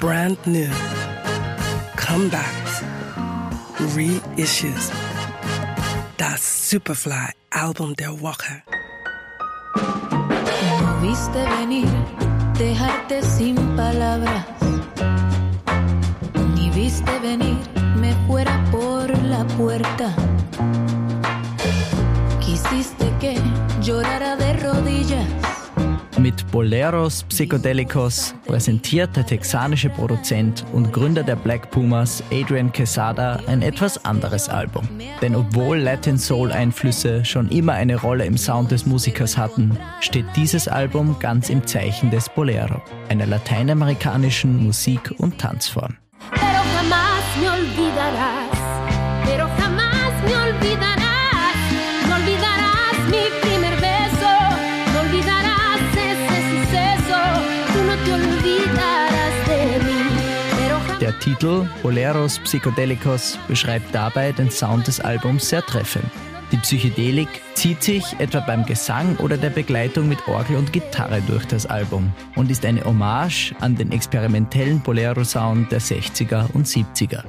brand new, comebacks, reissues. Das Superfly-Album der Woche. No viste venir, dejarte sin palabras. Ni viste venir, me fuera por la puerta. Quisiste que llorara de. Mit Boleros Psychedelicos präsentiert der texanische Produzent und Gründer der Black Pumas Adrian Quesada ein etwas anderes Album. Denn obwohl Latin Soul Einflüsse schon immer eine Rolle im Sound des Musikers hatten, steht dieses Album ganz im Zeichen des Bolero, einer lateinamerikanischen Musik- und Tanzform. Pero jamás me olvidarás. Der Titel Boleros Psychedelicos beschreibt dabei den Sound des Albums sehr treffend. Die Psychedelik zieht sich etwa beim Gesang oder der Begleitung mit Orgel und Gitarre durch das Album und ist eine Hommage an den experimentellen Bolero-Sound der 60er und 70er.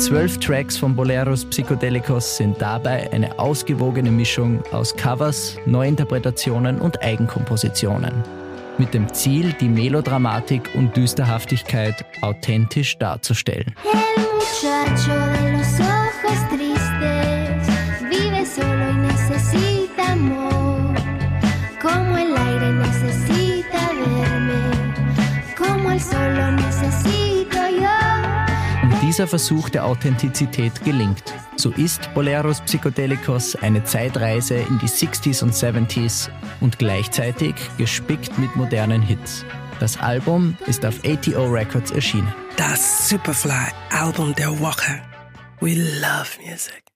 Zwölf Tracks von Boleros Psychedelicos sind dabei eine ausgewogene Mischung aus Covers, Neuinterpretationen und Eigenkompositionen. Mit dem Ziel, die Melodramatik und Düsterhaftigkeit authentisch darzustellen. El dieser Versuch der Authentizität gelingt. So ist Boleros Psychedelicos eine Zeitreise in die 60s und 70s und gleichzeitig gespickt mit modernen Hits. Das Album ist auf ATO Records erschienen. Das Superfly-Album der Woche. We love music.